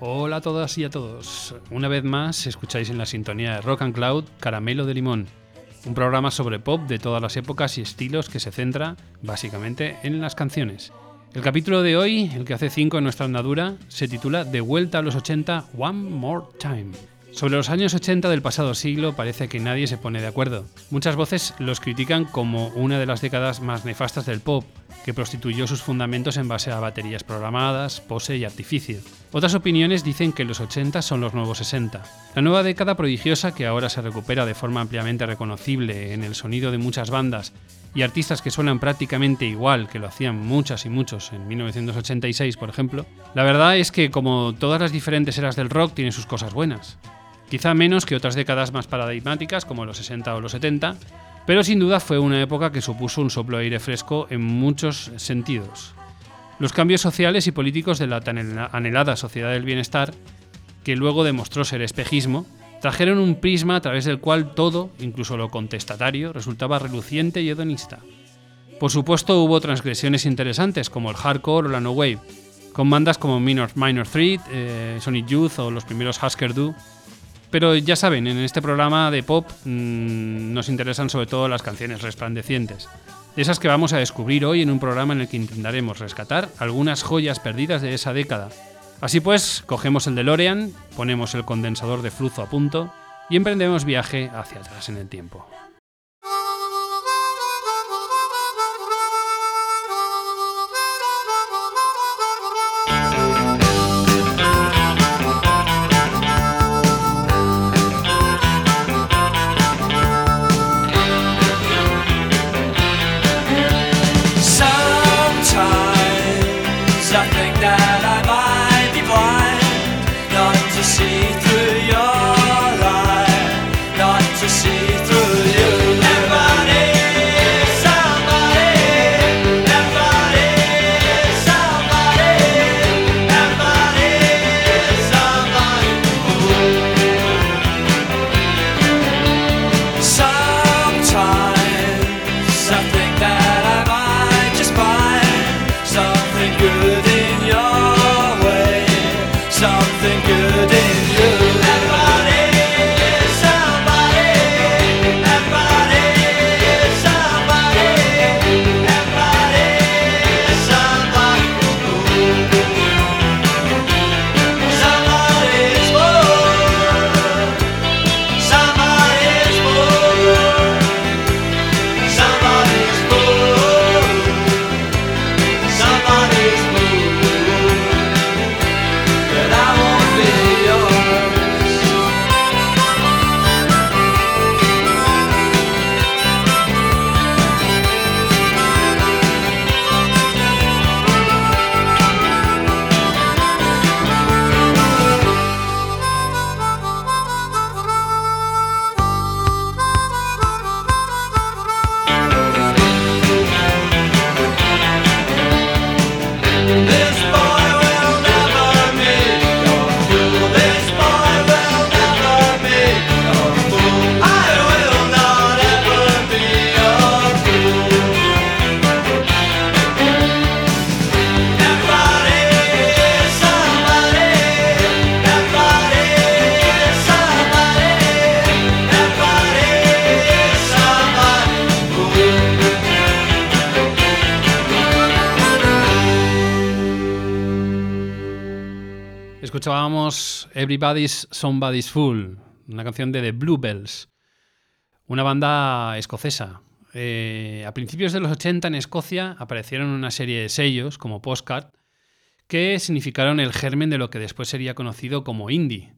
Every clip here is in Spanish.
Hola a todas y a todos. Una vez más escucháis en la sintonía de Rock and Cloud Caramelo de Limón, un programa sobre pop de todas las épocas y estilos que se centra básicamente en las canciones. El capítulo de hoy, el que hace 5 en nuestra andadura, se titula De vuelta a los 80 One More Time. Sobre los años 80 del pasado siglo parece que nadie se pone de acuerdo. Muchas voces los critican como una de las décadas más nefastas del pop, que prostituyó sus fundamentos en base a baterías programadas, pose y artificio. Otras opiniones dicen que los 80 son los nuevos 60. La nueva década prodigiosa que ahora se recupera de forma ampliamente reconocible en el sonido de muchas bandas y artistas que suenan prácticamente igual que lo hacían muchas y muchos en 1986, por ejemplo, la verdad es que como todas las diferentes eras del rock tiene sus cosas buenas. Quizá menos que otras décadas más paradigmáticas como los 60 o los 70, pero sin duda fue una época que supuso un soplo de aire fresco en muchos sentidos. Los cambios sociales y políticos de la tan anhelada sociedad del bienestar, que luego demostró ser espejismo, trajeron un prisma a través del cual todo, incluso lo contestatario, resultaba reluciente y hedonista. Por supuesto hubo transgresiones interesantes como el hardcore o la no wave, con bandas como Minor, Minor Threat, eh, Sonic Youth o los primeros Husker Du. Pero ya saben, en este programa de pop mmm, nos interesan sobre todo las canciones resplandecientes. De esas que vamos a descubrir hoy en un programa en el que intentaremos rescatar algunas joyas perdidas de esa década. Así pues, cogemos el DeLorean, ponemos el condensador de flujo a punto y emprendemos viaje hacia atrás en el tiempo. Everybody's Somebody's Fool, una canción de The Bluebells, una banda escocesa. Eh, a principios de los 80 en Escocia aparecieron una serie de sellos como Postcard que significaron el germen de lo que después sería conocido como indie.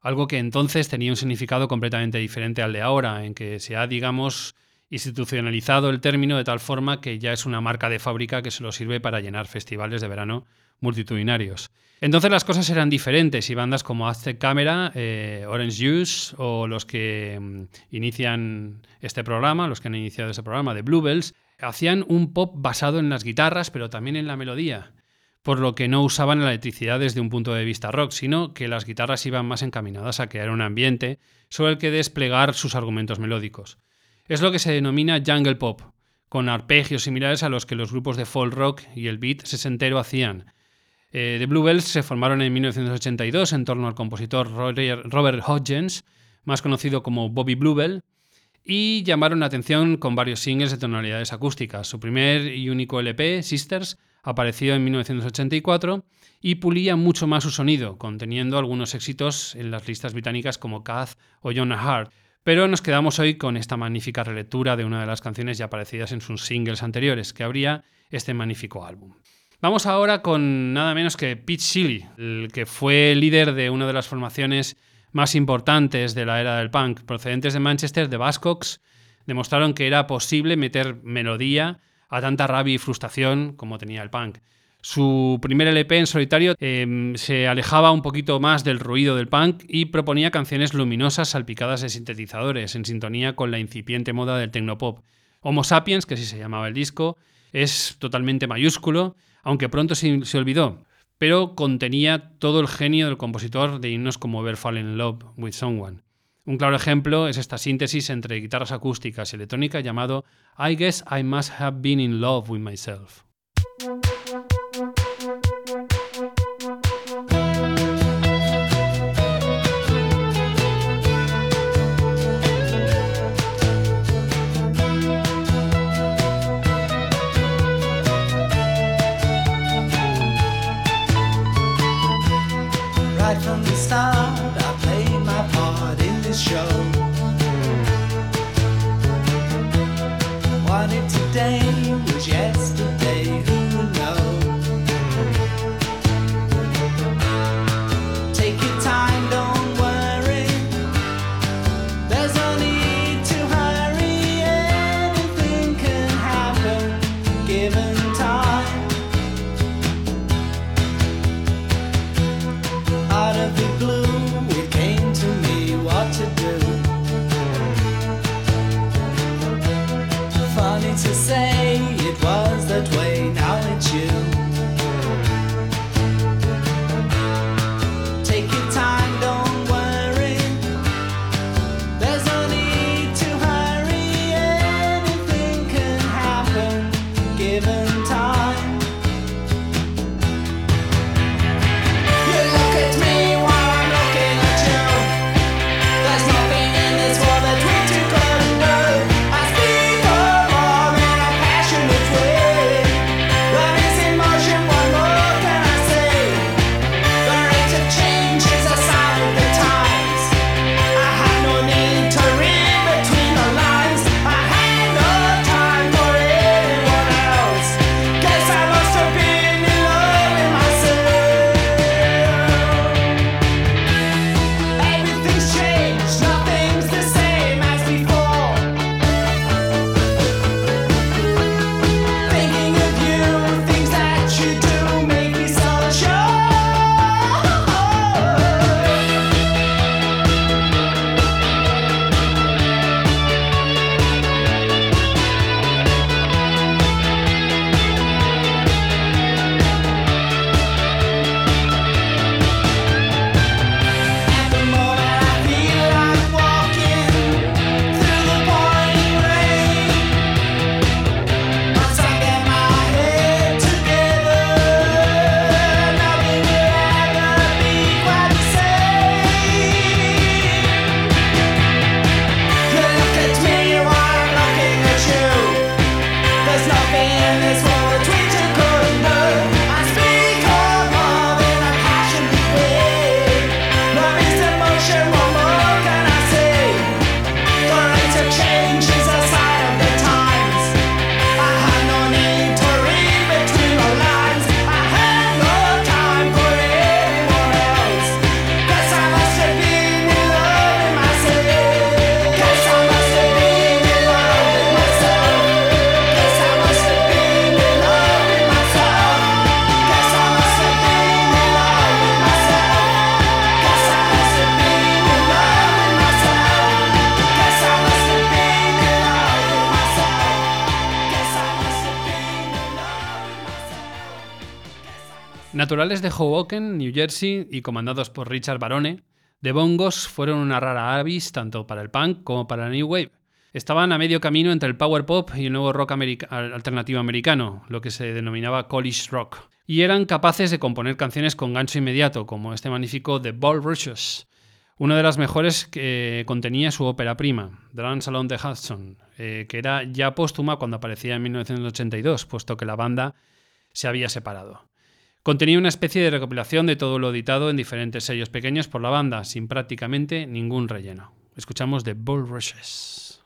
Algo que entonces tenía un significado completamente diferente al de ahora, en que se ha, digamos, institucionalizado el término de tal forma que ya es una marca de fábrica que solo sirve para llenar festivales de verano multitudinarios. Entonces las cosas eran diferentes y bandas como Aztec Camera, eh, Orange Juice o los que mm, inician este programa, los que han iniciado este programa de Bluebells, hacían un pop basado en las guitarras pero también en la melodía, por lo que no usaban la electricidad desde un punto de vista rock, sino que las guitarras iban más encaminadas a crear un ambiente sobre el que desplegar sus argumentos melódicos. Es lo que se denomina jungle pop, con arpegios similares a los que los grupos de folk rock y el beat sesentero hacían. Eh, The Bluebells se formaron en 1982 en torno al compositor Robert Hodgins, más conocido como Bobby Bluebell, y llamaron la atención con varios singles de tonalidades acústicas. Su primer y único LP, Sisters, apareció en 1984 y pulía mucho más su sonido, conteniendo algunos éxitos en las listas británicas como Cath o Jonah Hart. Pero nos quedamos hoy con esta magnífica relectura de una de las canciones ya aparecidas en sus singles anteriores, que abría este magnífico álbum. Vamos ahora con nada menos que Pete Shelley, el que fue líder de una de las formaciones más importantes de la era del punk. Procedentes de Manchester, de Buzzcocks, demostraron que era posible meter melodía a tanta rabia y frustración como tenía el punk. Su primer LP en solitario eh, se alejaba un poquito más del ruido del punk y proponía canciones luminosas salpicadas de sintetizadores, en sintonía con la incipiente moda del tecnopop. Homo Sapiens, que así se llamaba el disco, es totalmente mayúsculo, aunque pronto se, olvidó, pero contenía todo el genio del compositor de himnos como Ever Fallen in Love with Someone. Un claro ejemplo es esta síntesis entre guitarras acústicas y electrónica llamado I Guess I Must Have Been in Love with Myself. From de Hoboken, New Jersey, y comandados por Richard Barone, The Bongos fueron una rara avis tanto para el punk como para la New Wave. Estaban a medio camino entre el power pop y el nuevo rock alternativo americano, lo que se denominaba college rock, y eran capaces de componer canciones con gancho inmediato, como este magnífico The Ball Rushes, una de las mejores que contenía su ópera prima, Dance Along the Hudson, eh, que era ya póstuma cuando aparecía en 1982, puesto que la banda se había separado. Contenía una especie de recopilación de todo lo editado en diferentes sellos pequeños por la banda, sin prácticamente ningún relleno. Escuchamos The Bull Rushes.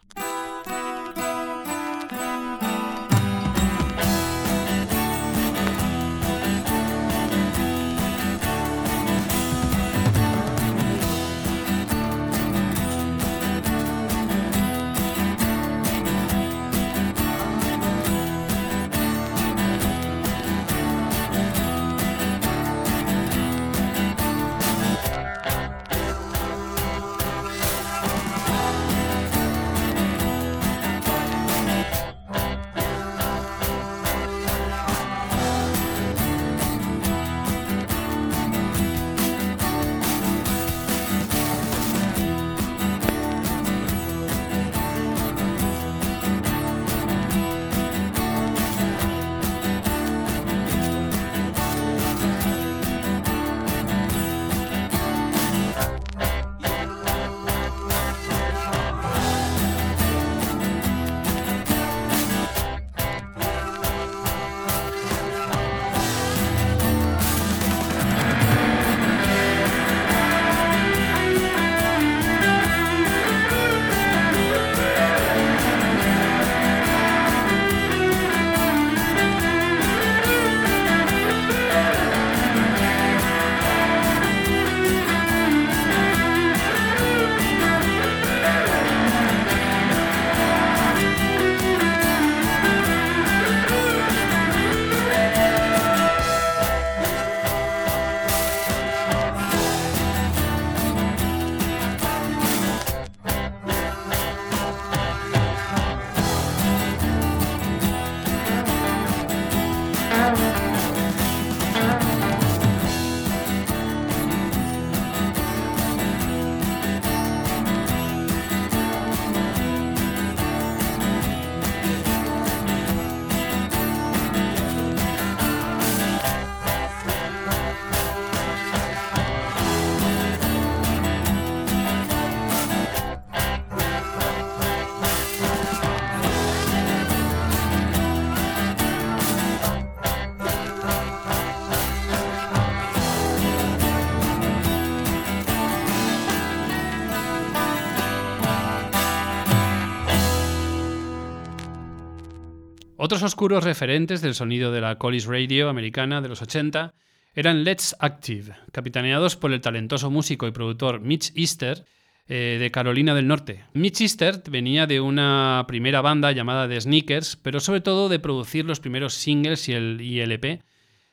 Otros oscuros referentes del sonido de la College Radio americana de los 80 eran Let's Active, capitaneados por el talentoso músico y productor Mitch Easter eh, de Carolina del Norte. Mitch Easter venía de una primera banda llamada The Sneakers, pero sobre todo de producir los primeros singles y el el EP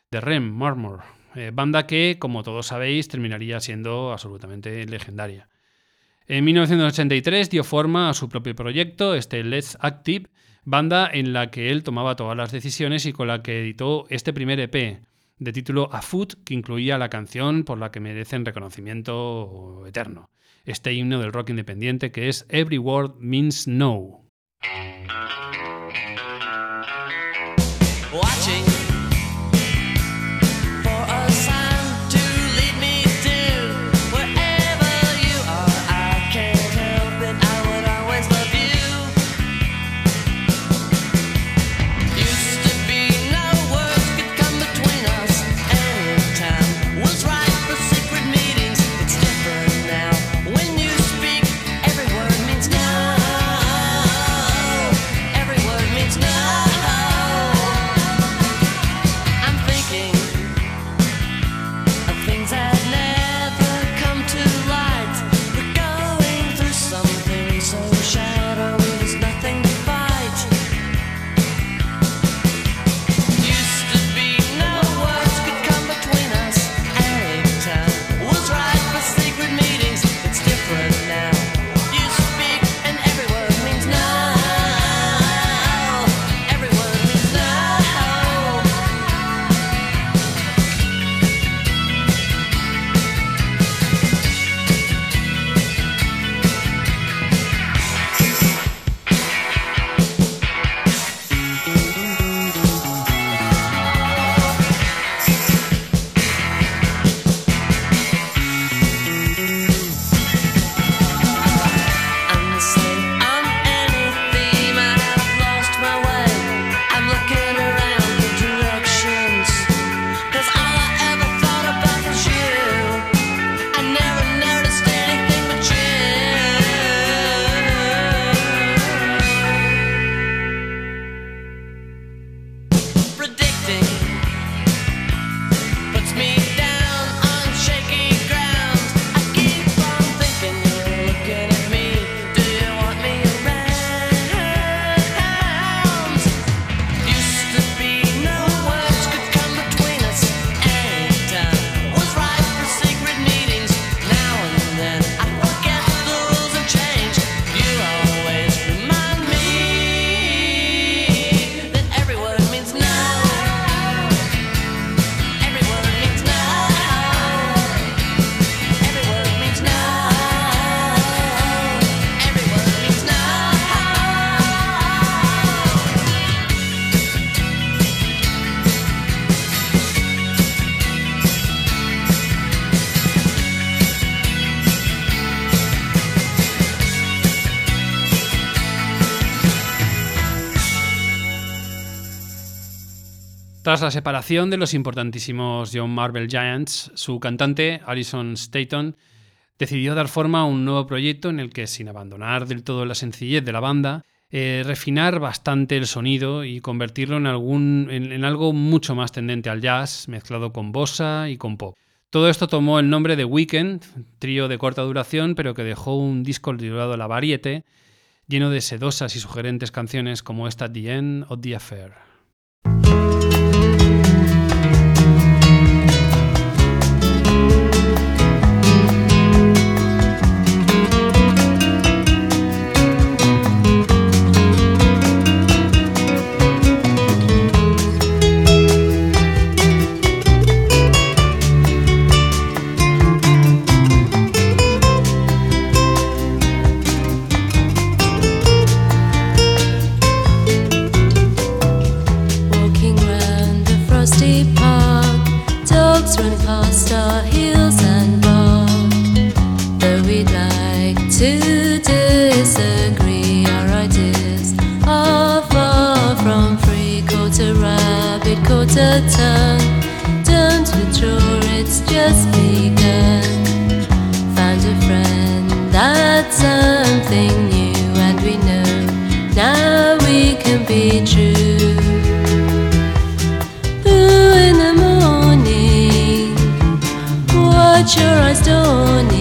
de Rem Marmor, eh, banda que, como todos sabéis, terminaría siendo absolutamente legendaria. En 1983 dio forma a su propio proyecto, este Let's Active, banda en la que él tomaba todas las decisiones y con la que editó este primer EP, de título A Foot, que incluía la canción por la que merecen reconocimiento eterno, este himno del rock independiente que es Every Word Means No. Tras la separación de los importantísimos John Marvel Giants, su cantante, Alison Staton, decidió dar forma a un nuevo proyecto en el que, sin abandonar del todo la sencillez de la banda, eh, refinar bastante el sonido y convertirlo en, algún, en, algo mucho más tendente al jazz, mezclado con bossa y con pop. Todo esto tomó el nombre de Weekend, trío de corta duración, pero que dejó un disco titulado La Variete, lleno de sedosas y sugerentes canciones como esta The End of the Affair. Just begun. Found a friend, that's something new, and we know now we can be true. Ooh, in the morning, watch your eyes dawning.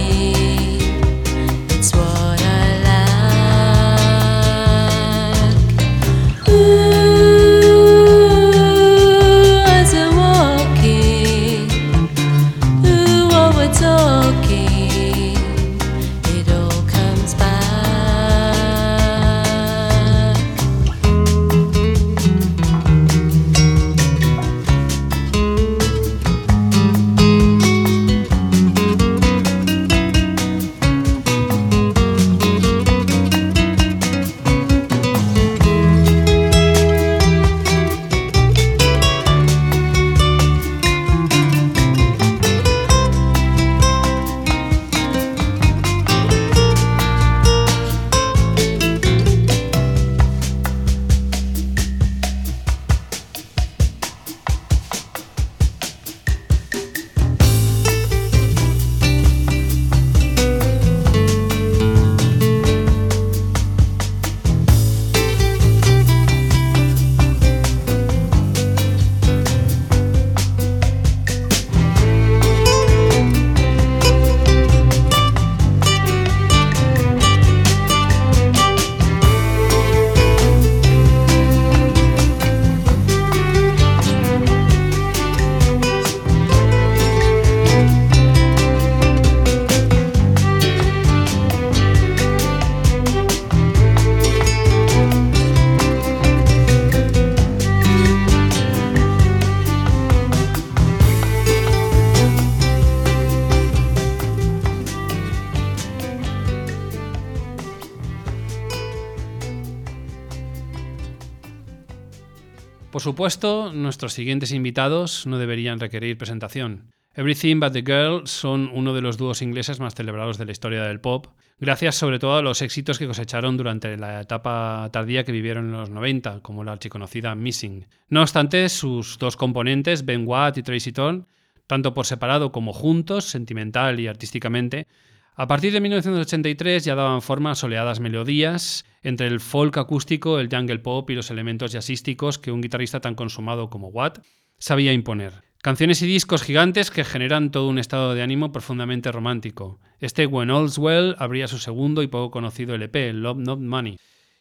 Supuesto, nuestros siguientes invitados no deberían requerir presentación. Everything But the Girl son uno de los dúos ingleses más celebrados de la historia del pop, gracias sobre todo a los éxitos que cosecharon durante la etapa tardía que vivieron en los 90, como la archiconocida Missing. No obstante, sus dos componentes, Ben Watt y Tracy Thorn, tanto por separado como juntos, sentimental y artísticamente, a partir de 1983 ya daban forma a soleadas melodías entre el folk acústico, el jungle pop y los elementos jazzísticos que un guitarrista tan consumado como Watt sabía imponer. Canciones y discos gigantes que generan todo un estado de ánimo profundamente romántico. Este When All's Well abría su segundo y poco conocido LP, Love Not Money,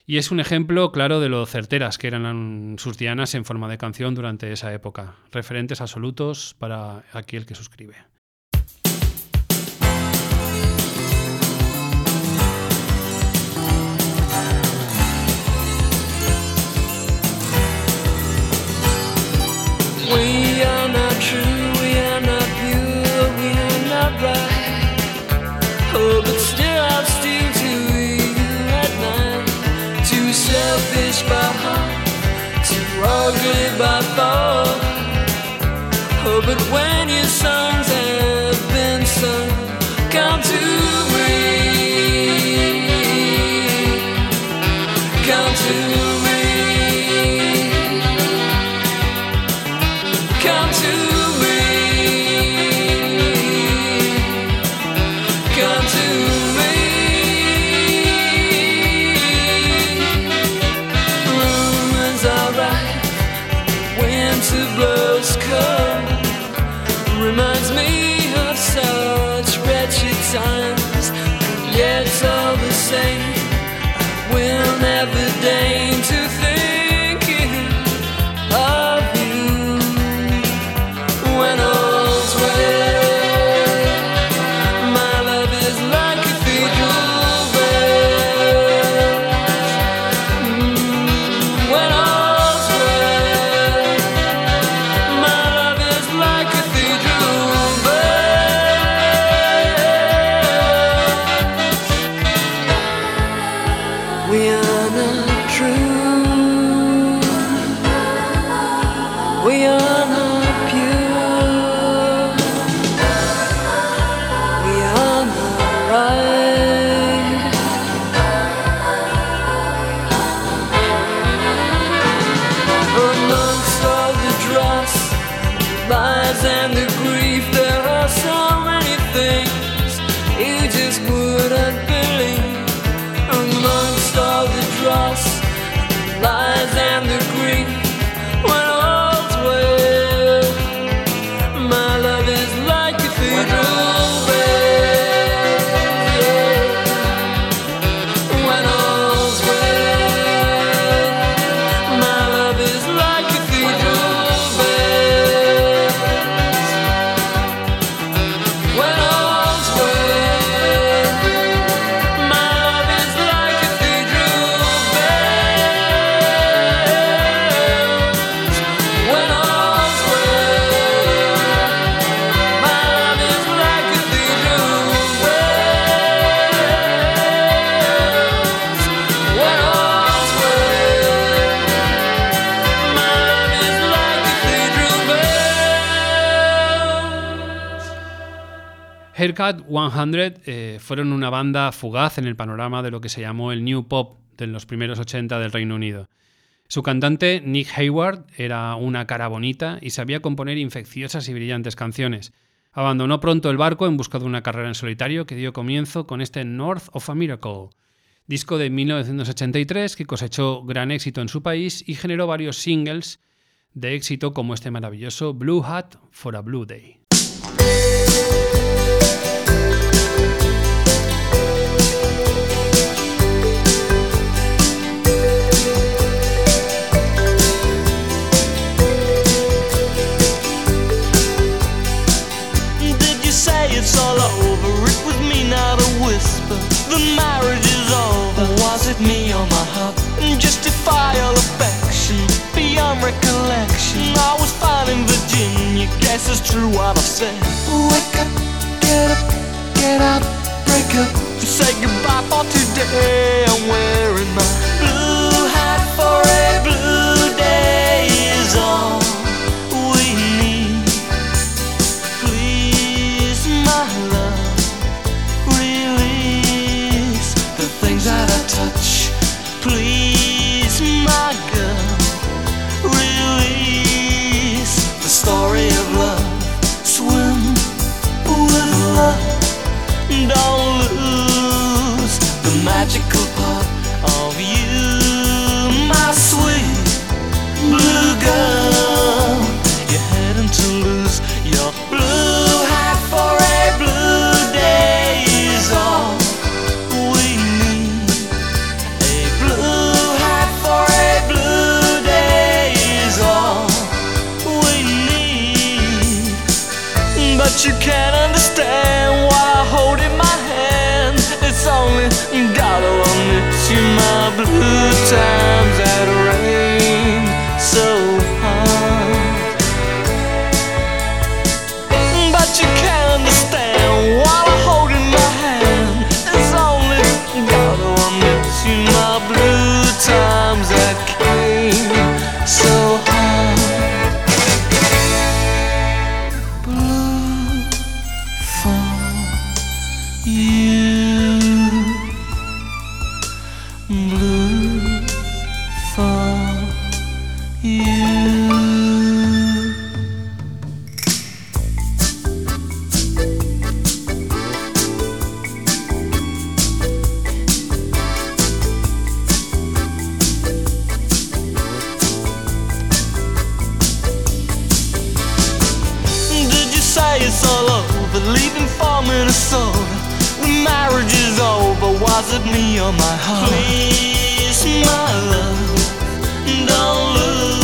y es un ejemplo claro de lo certeras que eran sus dianas en forma de canción durante esa época, referentes absolutos para aquel que suscribe. But still I'll steal to you at Haircut 100 eh, fueron una banda fugaz en el panorama de lo que se llamó el New Pop de los primeros 80 del Reino Unido. Su cantante, Nick Hayward, era una cara bonita y sabía componer infecciosas y brillantes canciones. Abandonó pronto el barco en busca de una carrera en solitario que dio comienzo con este North of a Miracle, disco de 1983 que cosechó gran éxito en su país y generó varios singles de éxito como este maravilloso Blue Hat for a Blue Day. It's all over? It was me, not a whisper. The marriage is over. Was it me or my heart? Justify all affection beyond recollection. I was fine in Virginia. Guess it's true what I've said. Wake up, get up, get up, break up. Say goodbye for today. I'm wearing my blue hat for a blue Leaving for Minnesota. The marriage is over. Was it me or my heart? Please, my love, don't lose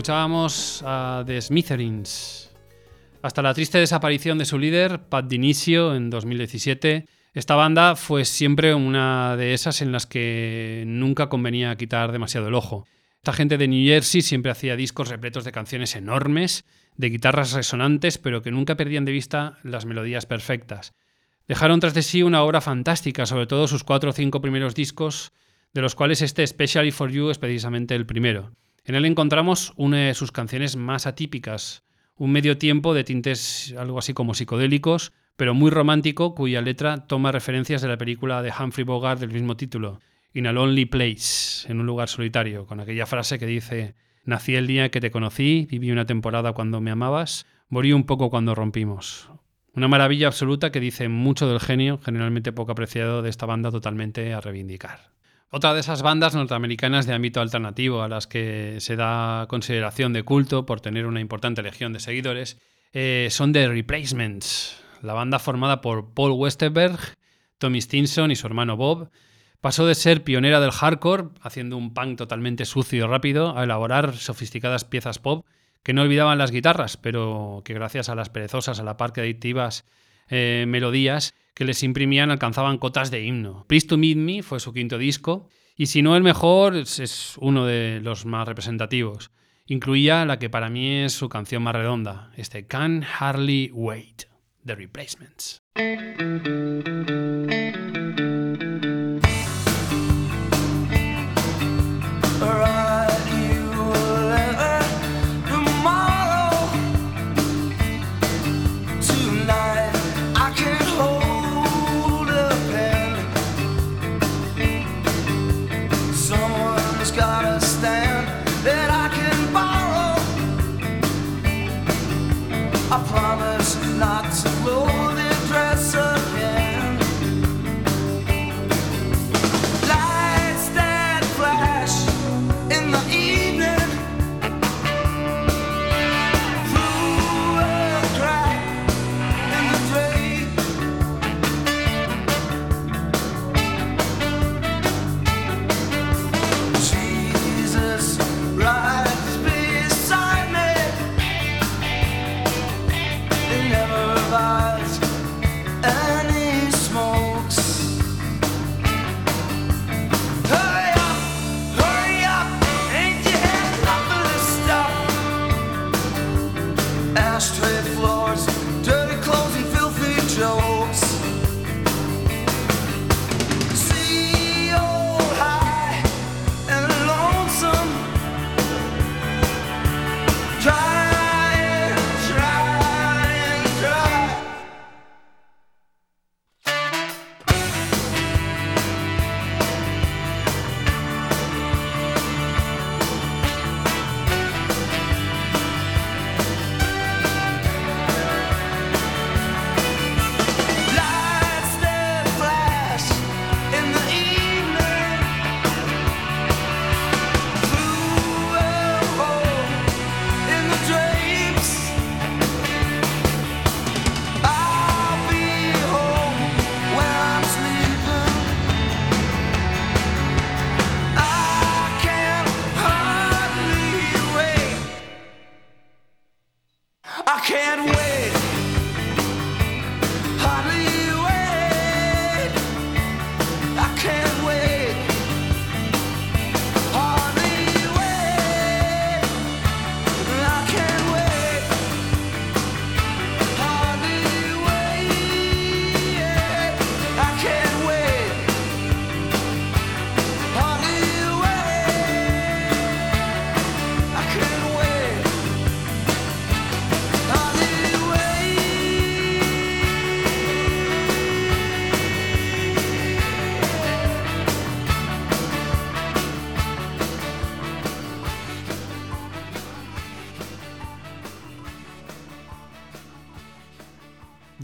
Escuchábamos a The Smithereens. Hasta la triste desaparición de su líder, Pat Dinicio, en 2017, esta banda fue siempre una de esas en las que nunca convenía quitar demasiado el ojo. Esta gente de New Jersey siempre hacía discos repletos de canciones enormes, de guitarras resonantes, pero que nunca perdían de vista las melodías perfectas. Dejaron tras de sí una obra fantástica, sobre todo sus cuatro o cinco primeros discos, de los cuales este Especially for You es precisamente el primero. En él encontramos una de sus canciones más atípicas, un medio tiempo de tintes algo así como psicodélicos, pero muy romántico, cuya letra toma referencias de la película de Humphrey Bogart del mismo título, In a Lonely Place, en un lugar solitario, con aquella frase que dice, nací el día que te conocí, viví una temporada cuando me amabas, morí un poco cuando rompimos. Una maravilla absoluta que dice mucho del genio, generalmente poco apreciado, de esta banda totalmente a reivindicar. Otra de esas bandas norteamericanas de ámbito alternativo a las que se da consideración de culto por tener una importante legión de seguidores eh, son The Replacements, la banda formada por Paul Westerberg, Tommy Stinson y su hermano Bob. Pasó de ser pionera del hardcore, haciendo un punk totalmente sucio y rápido, a elaborar sofisticadas piezas pop que no olvidaban las guitarras, pero que gracias a las perezosas, a la par que adictivas eh, melodías que les imprimían alcanzaban cotas de himno. Please to Meet Me fue su quinto disco, y si no el mejor, es, uno de los más representativos. Incluía la que para mí es su canción más redonda, este Can Hardly Wait, The Replacements. I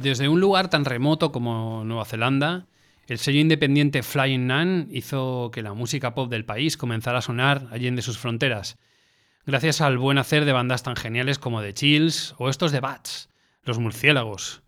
Desde un lugar tan remoto como Nueva Zelanda, el sello independiente Flying Nun hizo que la música pop del país comenzara a sonar allende sus fronteras, gracias al buen hacer de bandas tan geniales como The Chills o estos de Bats, los murciélagos,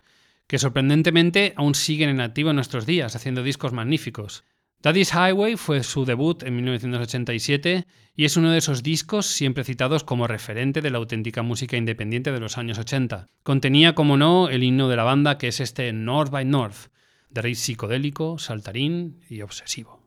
que sorprendentemente aún siguen en activo en nuestros días, haciendo discos magníficos. Daddy's Highway fue su debut en 1987 y es uno de esos discos siempre citados como referente de la auténtica música independiente de los años 80. Contenía, como no, el himno de la banda que es este North by North, de raíz psicodélico, saltarín y obsesivo.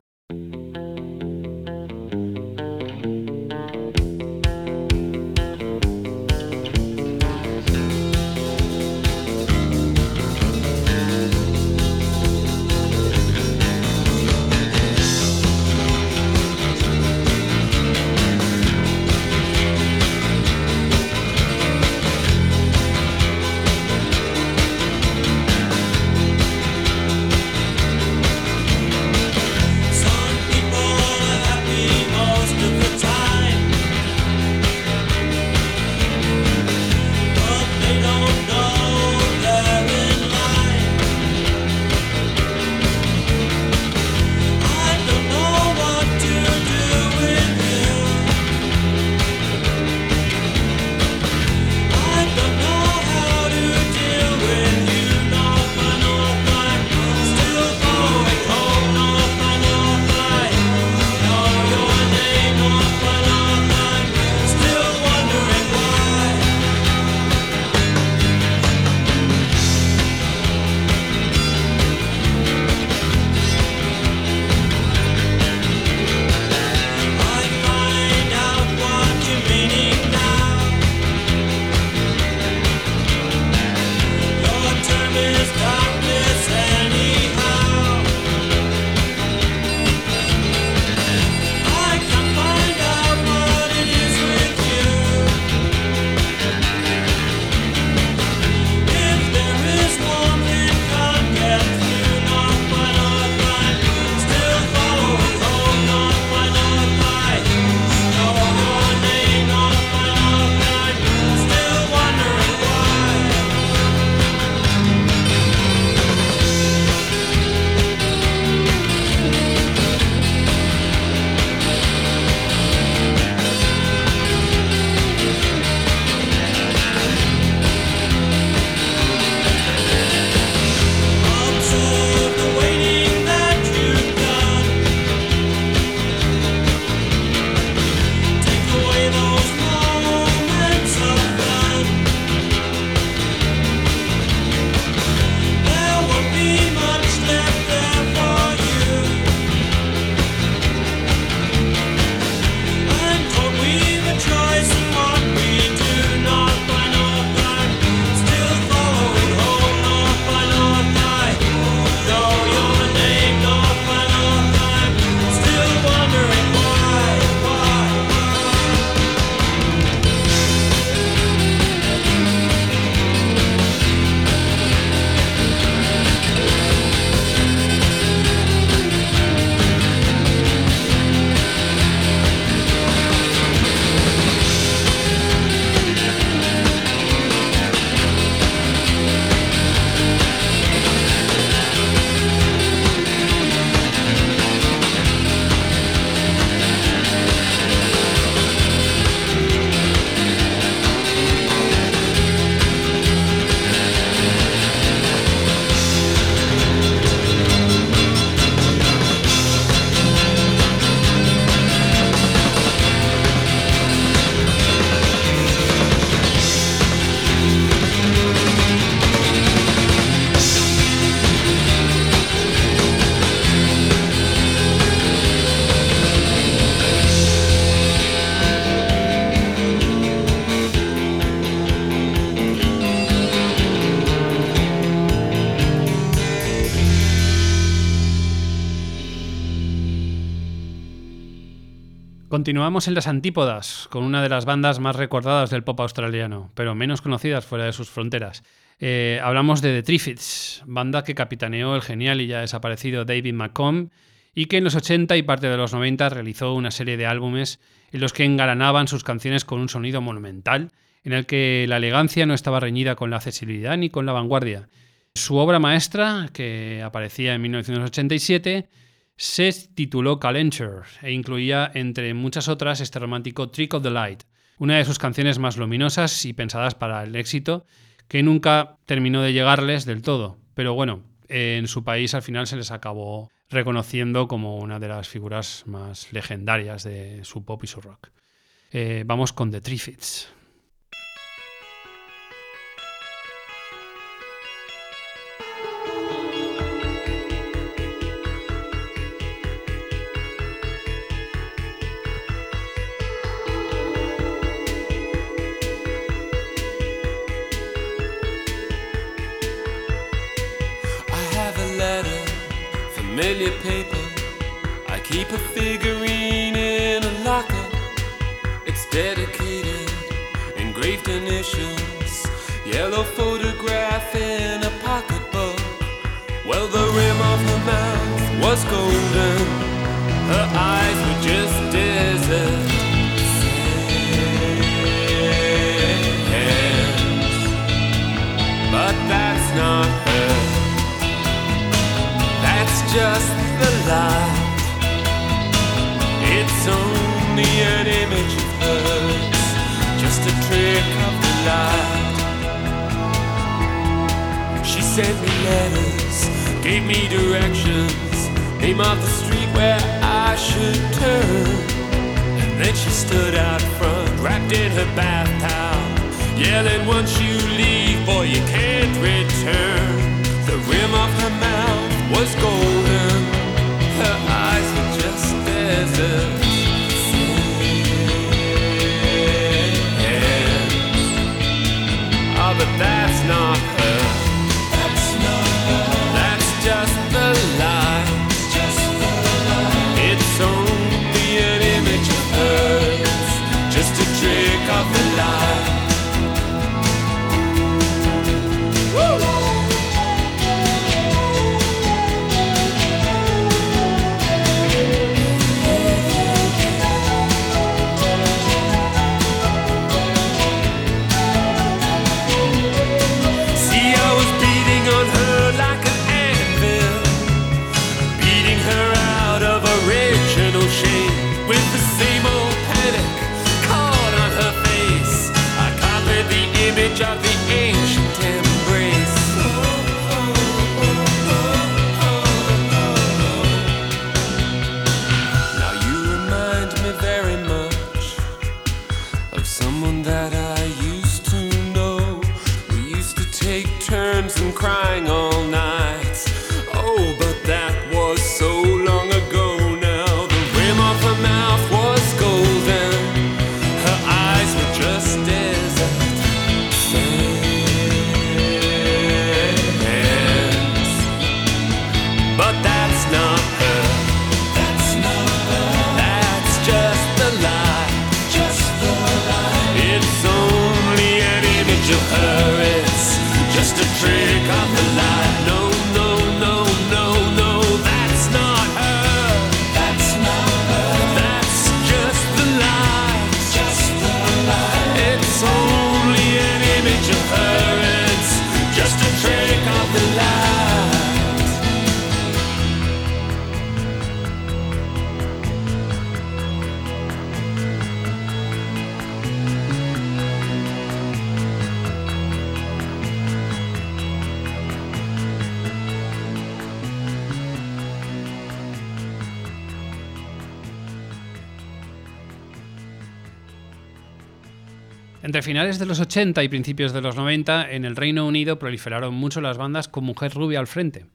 Continuamos en las antípodas, con una de las bandas más recordadas del pop australiano, pero menos conocidas fuera de sus fronteras. Eh, hablamos de The Triffids, banda que capitaneó el genial y ya desaparecido David McComb y que en los 80 y parte de los 90 realizó una serie de álbumes en los que engalanaban sus canciones con un sonido monumental, en el que la elegancia no estaba reñida con la accesibilidad ni con la vanguardia. Su obra maestra, que aparecía en 1987, se tituló Calenture e incluía, entre muchas otras, este romántico Trick of the Light, una de sus canciones más luminosas y pensadas para el éxito, que nunca terminó de llegarles del todo. Pero bueno, en su país al final se les acabó reconociendo como una de las figuras más legendarias de su pop y su rock. Eh, vamos con The Triffids. Familiar paper. I keep a figurine in a locker. It's dedicated, engraved initials, yellow photograph in a pocketbook. Well, the rim of her mouth was golden, her eyes were just in her bath towel, yelling, Once you leave, boy, you can't return. The rim of Entre finales de los 80 y principios de los 90, en el Reino Unido proliferaron mucho las bandas con mujer rubia al frente.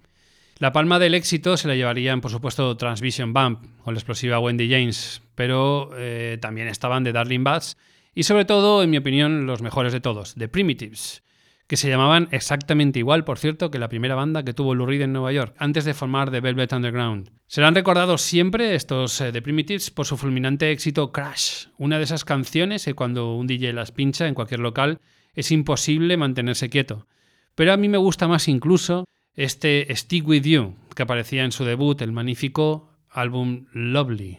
La palma del éxito se la llevarían, por supuesto, Transvision Bump o la explosiva Wendy James, pero eh, también estaban The Darling Bats y, sobre todo, en mi opinión, los mejores de todos, The Primitives, que se llamaban exactamente igual, por cierto, que la primera banda que tuvo Lou Reed en Nueva York, antes de formar The Velvet Underground. Serán recordados siempre estos eh, The Primitives por su fulminante éxito Crash, una de esas canciones que cuando un DJ las pincha en cualquier local es imposible mantenerse quieto. Pero a mí me gusta más incluso este Stick With You, que aparecía en su debut, el magnífico álbum Lovely.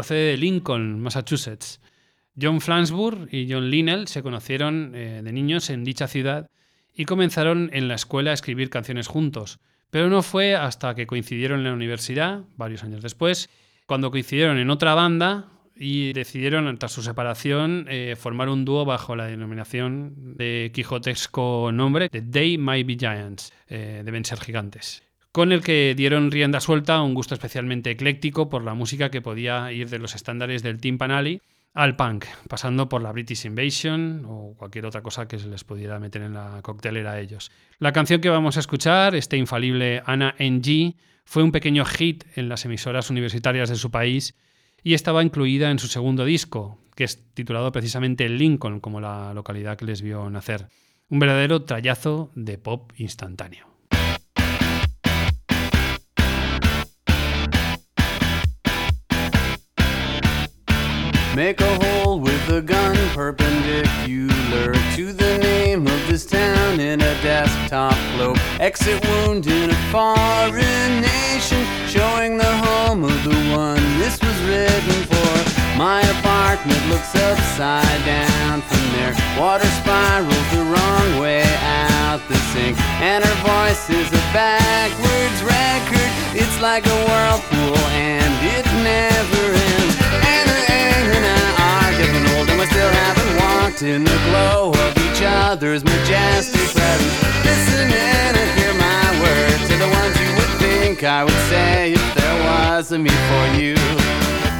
Procede de Lincoln, Massachusetts. John Flansburgh y John Linnell se conocieron eh, de niños en dicha ciudad y comenzaron en la escuela a escribir canciones juntos. Pero no fue hasta que coincidieron en la universidad, varios años después, cuando coincidieron en otra banda y decidieron, tras su separación, eh, formar un dúo bajo la denominación de quijotesco nombre The Day Might Be Giants, eh, deben ser gigantes con el que dieron rienda suelta a un gusto especialmente ecléctico por la música que podía ir de los estándares del Timpanali al punk, pasando por la British Invasion o cualquier otra cosa que se les pudiera meter en la coctelera a ellos. La canción que vamos a escuchar, este infalible Anna NG, fue un pequeño hit en las emisoras universitarias de su país y estaba incluida en su segundo disco, que es titulado precisamente Lincoln, como la localidad que les vio nacer. Un verdadero trayazo de pop instantáneo. Make a hole with a gun perpendicular to the name of this town in a desktop globe. Exit wound in a foreign nation, showing the home of the one this was written for. My apartment looks upside down from there. Water spirals the wrong way out the sink, and her voice is a backwards record. It's like a whirlpool, and it never ends. Still haven't walked in the glow of each other's majestic presence. Listen in and hear my words, are the ones you would think I would say if there was a me for you.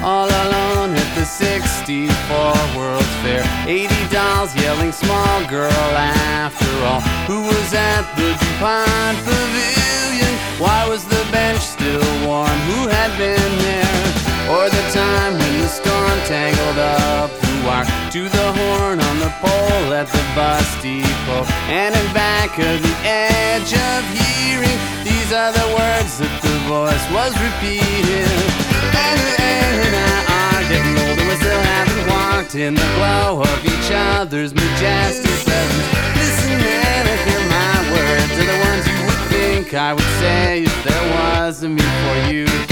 All alone at the 64 World's Fair. 80 dolls yelling small girl after all. Who was at the DuPont Pavilion? Why was the bench still warm? Who had been there? Or the time when the storm tangled up the wire to the horn on the pole at the bus depot. And in back of the edge of hearing, these are the words that the voice was repeating. And, and I are getting older, we still haven't walked in the glow of each other's majestic presence. Listen and hear my words are the ones you would think I would say if there was a me for you.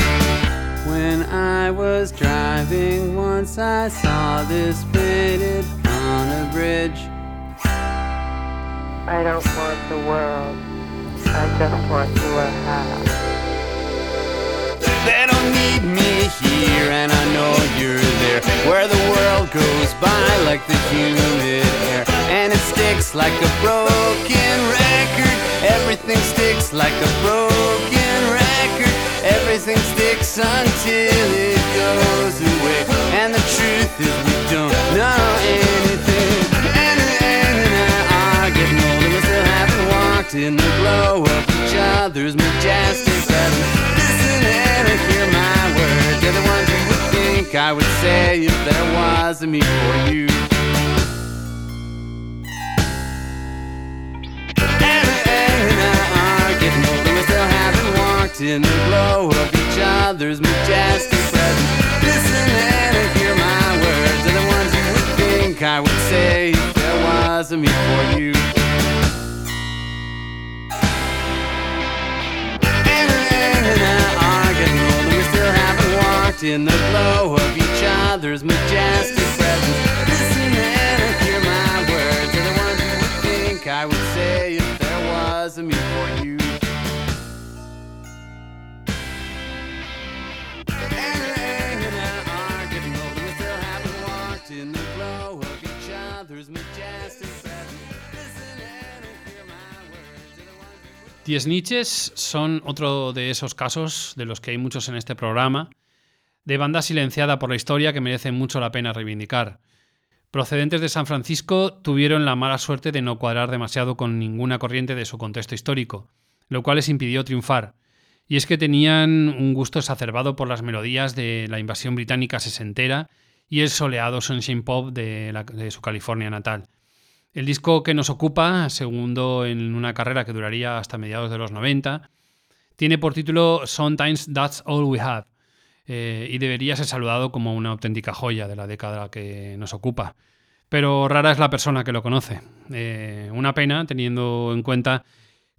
When I was driving once, I saw this painted on a bridge. I don't want the world. I just want your house. They don't need me here, and I know you're there. Where the world goes by like the humid air, and it sticks like a broken record. Everything sticks like a broken record. Everything sticks until it goes away. And the truth is, we don't know anything. And, and uh, I are getting older, we still haven't walked in the glow of each other's majestic presence. Listen and hear my words. They're the ones you would think I would say if there was a me for you. And, and uh, I are getting older, we still haven't walked in the glow of each other's majestic presence. Listen and hear my words. They're the ones you would think I would say if there was a me for you. And, and I are getting older, we still haven't walked in the glow of each other's majestic presence. Listen and hear my words. They're the ones you would think I would say if there was a me for you. Die Snitches son otro de esos casos, de los que hay muchos en este programa, de banda silenciada por la historia que merece mucho la pena reivindicar. Procedentes de San Francisco, tuvieron la mala suerte de no cuadrar demasiado con ninguna corriente de su contexto histórico, lo cual les impidió triunfar. Y es que tenían un gusto exacerbado por las melodías de la invasión británica sesentera y el soleado sunshine pop de, su California natal. El disco que nos ocupa, segundo en una carrera que duraría hasta mediados de los 90, tiene por título Sometimes That's All We Have eh, y debería ser saludado como una auténtica joya de la década que nos ocupa. Pero rara es la persona que lo conoce. Eh, una pena teniendo en cuenta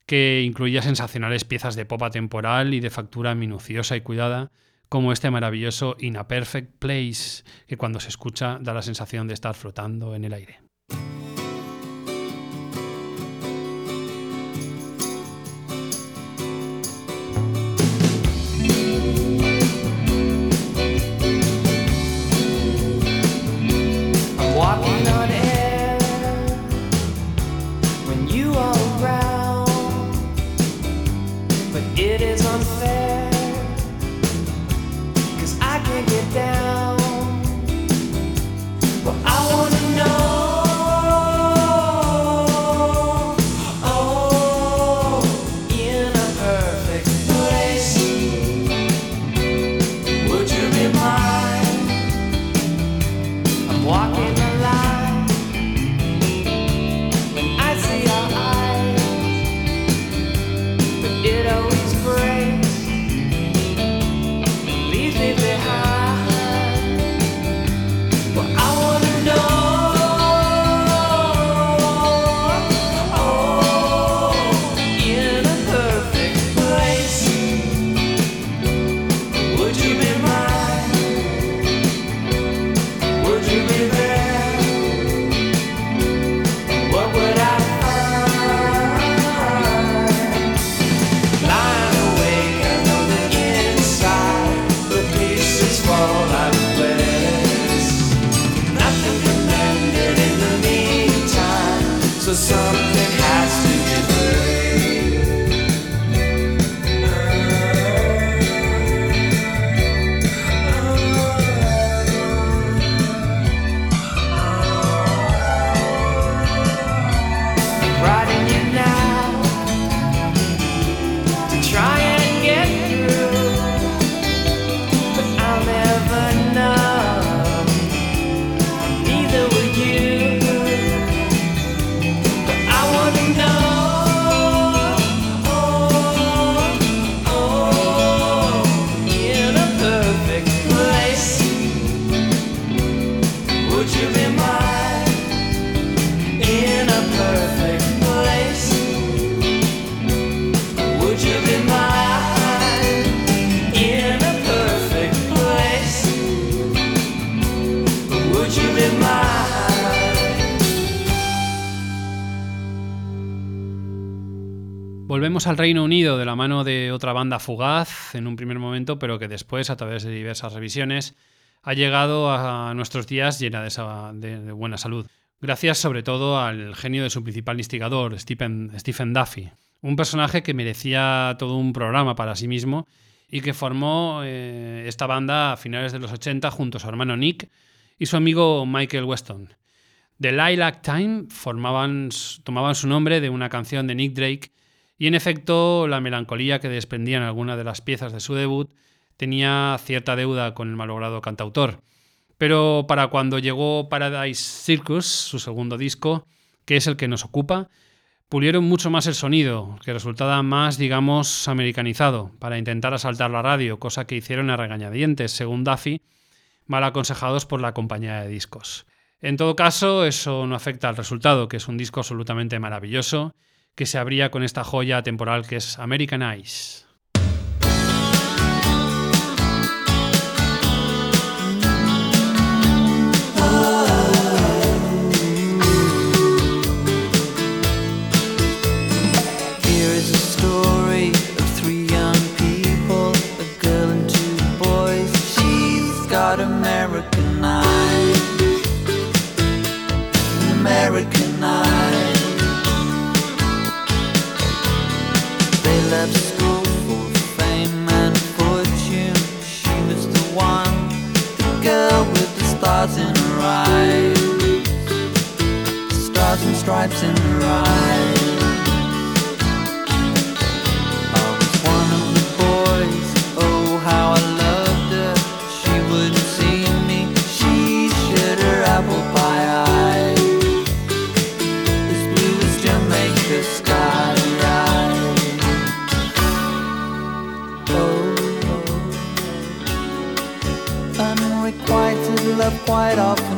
que incluía sensacionales piezas de pop atemporal y de factura minuciosa y cuidada, como este maravilloso In a Perfect Place, que cuando se escucha da la sensación de estar flotando en el aire. Reino Unido de la mano de otra banda fugaz en un primer momento, pero que después, a través de diversas revisiones, ha llegado a nuestros días llena de, buena salud. Gracias sobre todo al genio de su principal instigador, Stephen, Stephen Duffy. Un personaje que merecía todo un programa para sí mismo y que formó eh, esta banda a finales de los 80 junto a su hermano Nick y su amigo Michael Weston. The Lilac Time tomaban su nombre de una canción de Nick Drake y en efecto la melancolía que desprendían algunas de las piezas de su debut tenía cierta deuda con el malogrado cantautor. Pero para cuando llegó Paradise Circus, su segundo disco, que es el que nos ocupa, pulieron mucho más el sonido, que resultaba más, digamos, americanizado, para intentar asaltar la radio, cosa que hicieron a regañadientes, según Duffy, mal aconsejados por la compañía de discos. En todo caso, eso no afecta al resultado, que es un disco absolutamente maravilloso, que se abría con esta joya temporal que es American Eyes. Here is a stars and stripes in her eyes. I was one of the boys. Oh, how I loved her. She wouldn't see me. She shut her apple pie eyes. As blue as Jamaica sky. Oh, oh. unrequited love quite often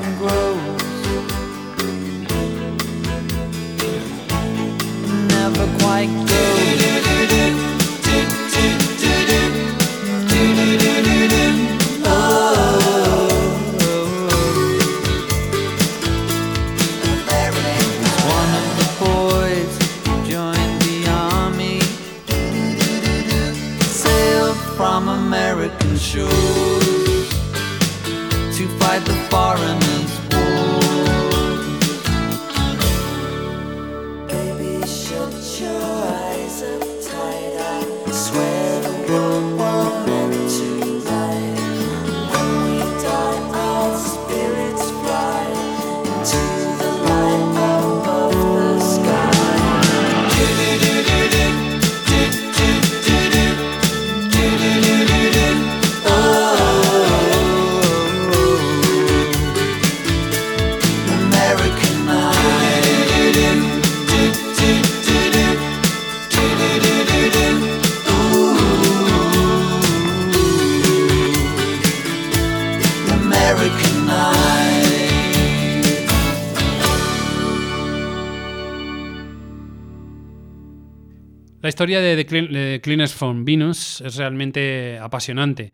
historia de The Cleaners from Venus es realmente apasionante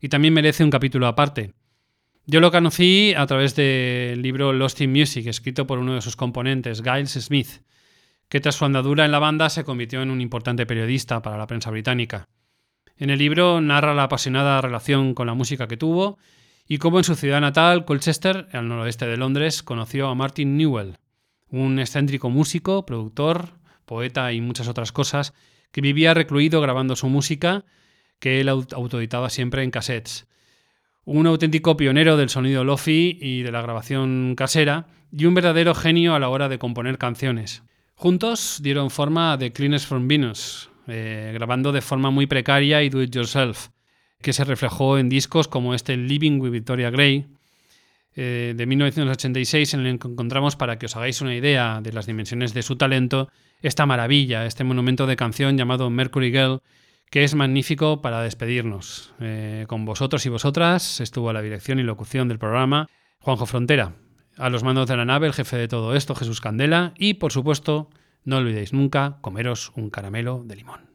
y también merece un capítulo aparte. Yo lo conocí a través del libro Lost in Music, escrito por uno de sus componentes, Giles Smith, que tras su andadura en la banda se convirtió en un importante periodista para la prensa británica. En el libro narra la apasionada relación con la música que tuvo y cómo en su ciudad natal, Colchester, al noroeste de Londres, conoció a Martin Newell, un excéntrico músico, productor, poeta y muchas otras cosas, que vivía recluido grabando su música, que él aut- autoeditaba siempre en cassettes. Un auténtico pionero del sonido lofi y de la grabación casera, y un verdadero genio a la hora de componer canciones. Juntos dieron forma a The Cleaners from Venus, eh, grabando de forma muy precaria y do it yourself, que se reflejó en discos como este Living with Victoria Gray, eh, de 1986, en el que encontramos, para que os hagáis una idea de las dimensiones de su talento, esta maravilla, este monumento de canción llamado Mercury Girl, que es magnífico para despedirnos. Eh, con vosotros y vosotras estuvo a la dirección y locución del programa Juanjo Frontera. A los mandos de la nave, el jefe de todo esto, Jesús Candela. Y, por supuesto, no olvidéis nunca comeros un caramelo de limón.